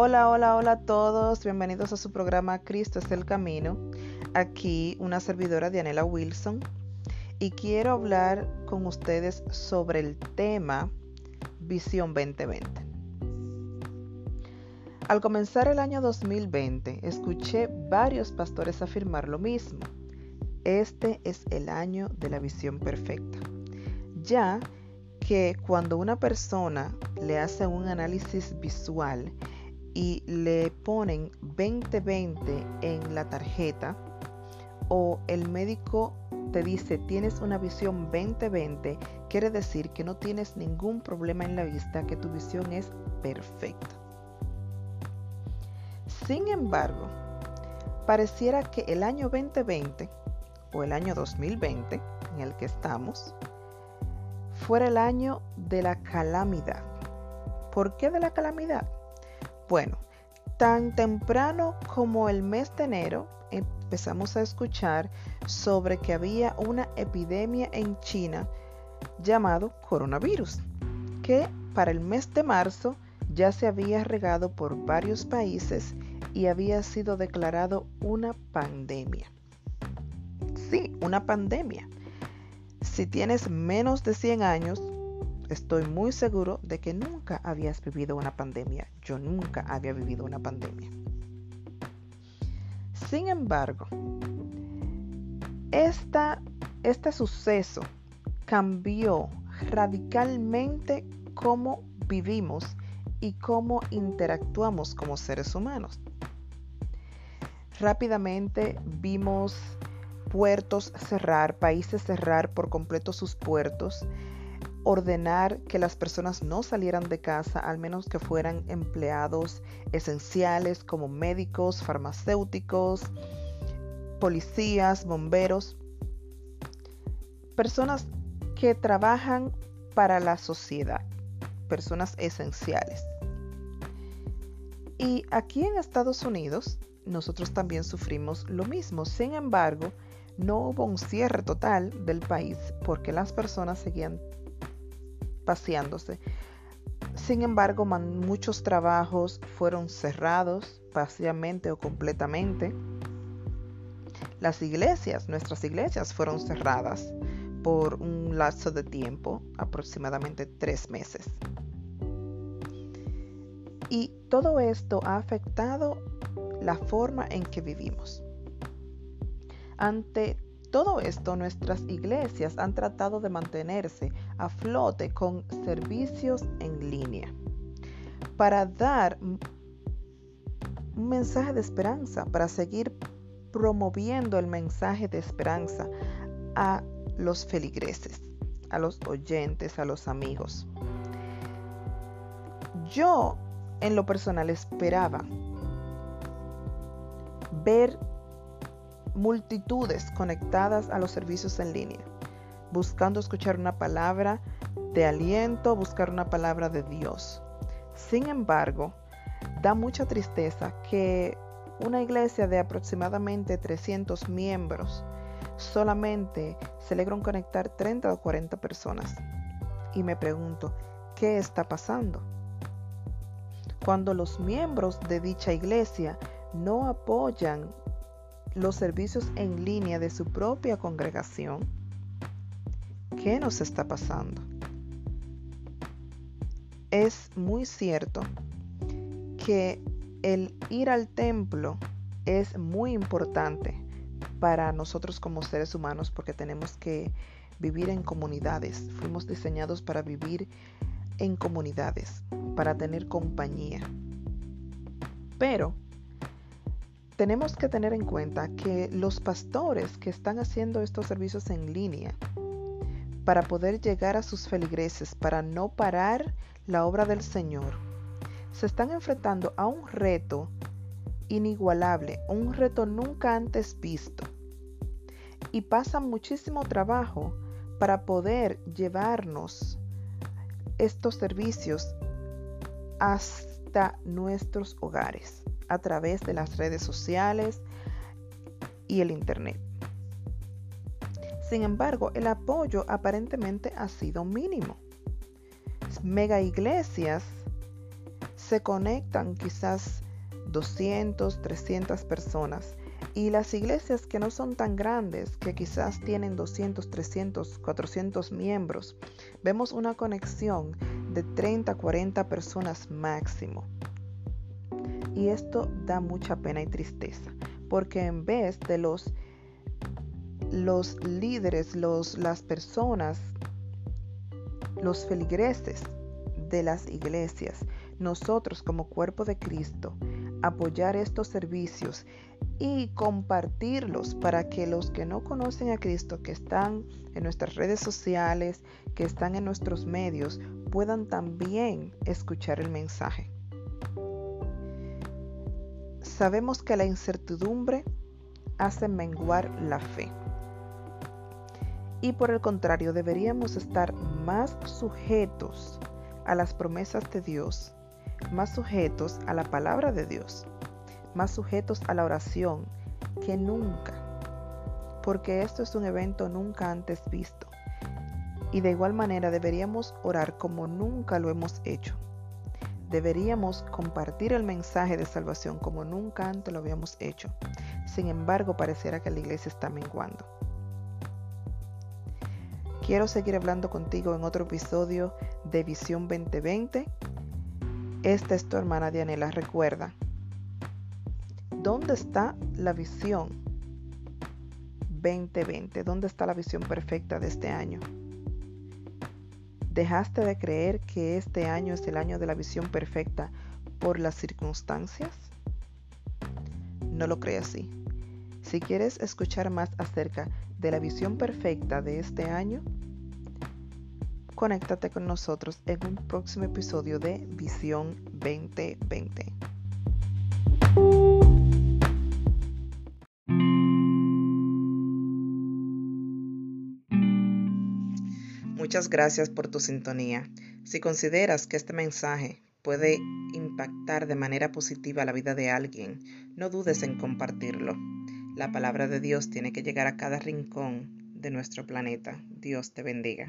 Hola, hola, hola a todos. Bienvenidos a su programa Cristo es el Camino. Aquí una servidora Dianela Wilson. Y quiero hablar con ustedes sobre el tema Visión 2020. Al comenzar el año 2020, escuché varios pastores afirmar lo mismo. Este es el año de la visión perfecta. Ya que cuando una persona le hace un análisis visual y le ponen 2020 en la tarjeta o el médico te dice tienes una visión 2020, quiere decir que no tienes ningún problema en la vista, que tu visión es perfecta. Sin embargo, pareciera que el año 2020 o el año 2020 en el que estamos fuera el año de la calamidad. ¿Por qué de la calamidad? Bueno, tan temprano como el mes de enero empezamos a escuchar sobre que había una epidemia en China llamado coronavirus, que para el mes de marzo ya se había regado por varios países y había sido declarado una pandemia. Sí, una pandemia. Si tienes menos de 100 años, estoy muy seguro de que nunca habías vivido una pandemia. Yo nunca había vivido una pandemia. Sin embargo, este suceso cambió radicalmente cómo vivimos y cómo interactuamos como seres humanos. Rápidamente vimos puertos cerrar, países cerrar por completo sus puertos, ordenar que las personas no salieran de casa, al menos que fueran empleados esenciales como médicos, farmacéuticos, policías, bomberos, personas que trabajan para la sociedad, personas esenciales. Y aquí en Estados Unidos, nosotros también sufrimos lo mismo. Sin embargo, no hubo un cierre total del país porque las personas seguían paseándose. Sin embargo, muchos trabajos fueron cerrados parcialmente o completamente. Las iglesias, nuestras iglesias fueron cerradas por un lapso de tiempo, aproximadamente tres meses. Y todo esto ha afectado la forma en que vivimos. Ante todo esto, nuestras iglesias han tratado de mantenerse a flote con servicios en línea para dar un mensaje de esperanza, para seguir promoviendo el mensaje de esperanza a los feligreses, a los oyentes, a los amigos. Yo en lo personal esperaba ver multitudes conectadas a los servicios en línea, buscando escuchar una palabra de aliento, buscar una palabra de Dios. Sin embargo, da mucha tristeza que una iglesia de aproximadamente 300 miembros solamente se logran conectar 30 o 40 personas. Y me pregunto, ¿qué está pasando? Cuando los miembros de dicha iglesia no apoyan los servicios en línea de su propia congregación, ¿qué nos está pasando? Es muy cierto que el ir al templo es muy importante para nosotros como seres humanos porque tenemos que vivir en comunidades. Fuimos diseñados para vivir en comunidades, para tener compañía. Pero tenemos que tener en cuenta que los pastores que están haciendo estos servicios en línea para poder llegar a sus feligreses, para no parar la obra del Señor, se están enfrentando a un reto inigualable, un reto nunca antes visto. Y pasan muchísimo trabajo para poder llevarnos estos servicios hasta nuestros hogares a través de las redes sociales y el Internet. Sin embargo, el apoyo aparentemente ha sido mínimo. Mega iglesias se conectan quizás 200, 300 personas. Y las iglesias que no son tan grandes, que quizás tienen 200, 300, 400 miembros, vemos una conexión de 30, 40 personas máximo. Y esto da mucha pena y tristeza, porque en vez de los, los líderes, los, las personas, los feligreses de las iglesias, nosotros como cuerpo de Cristo, apoyar estos servicios y compartirlos para que los que no conocen a Cristo, que están en nuestras redes sociales, que están en nuestros medios, puedan también escuchar el mensaje. Sabemos que la incertidumbre hace menguar la fe. Y por el contrario, deberíamos estar más sujetos a las promesas de Dios más sujetos a la palabra de Dios, más sujetos a la oración que nunca, porque esto es un evento nunca antes visto. Y de igual manera deberíamos orar como nunca lo hemos hecho. Deberíamos compartir el mensaje de salvación como nunca antes lo habíamos hecho. Sin embargo, pareciera que la iglesia está menguando. Quiero seguir hablando contigo en otro episodio de Visión 2020 esta es tu hermana Dianela. Recuerda, ¿dónde está la visión 2020? ¿Dónde está la visión perfecta de este año? ¿Dejaste de creer que este año es el año de la visión perfecta por las circunstancias? No lo creas así. Si quieres escuchar más acerca de la visión perfecta de este año, conéctate con nosotros en un próximo episodio de Visión 2020. Muchas gracias por tu sintonía. Si consideras que este mensaje puede impactar de manera positiva la vida de alguien, no dudes en compartirlo. La palabra de Dios tiene que llegar a cada rincón de nuestro planeta. Dios te bendiga.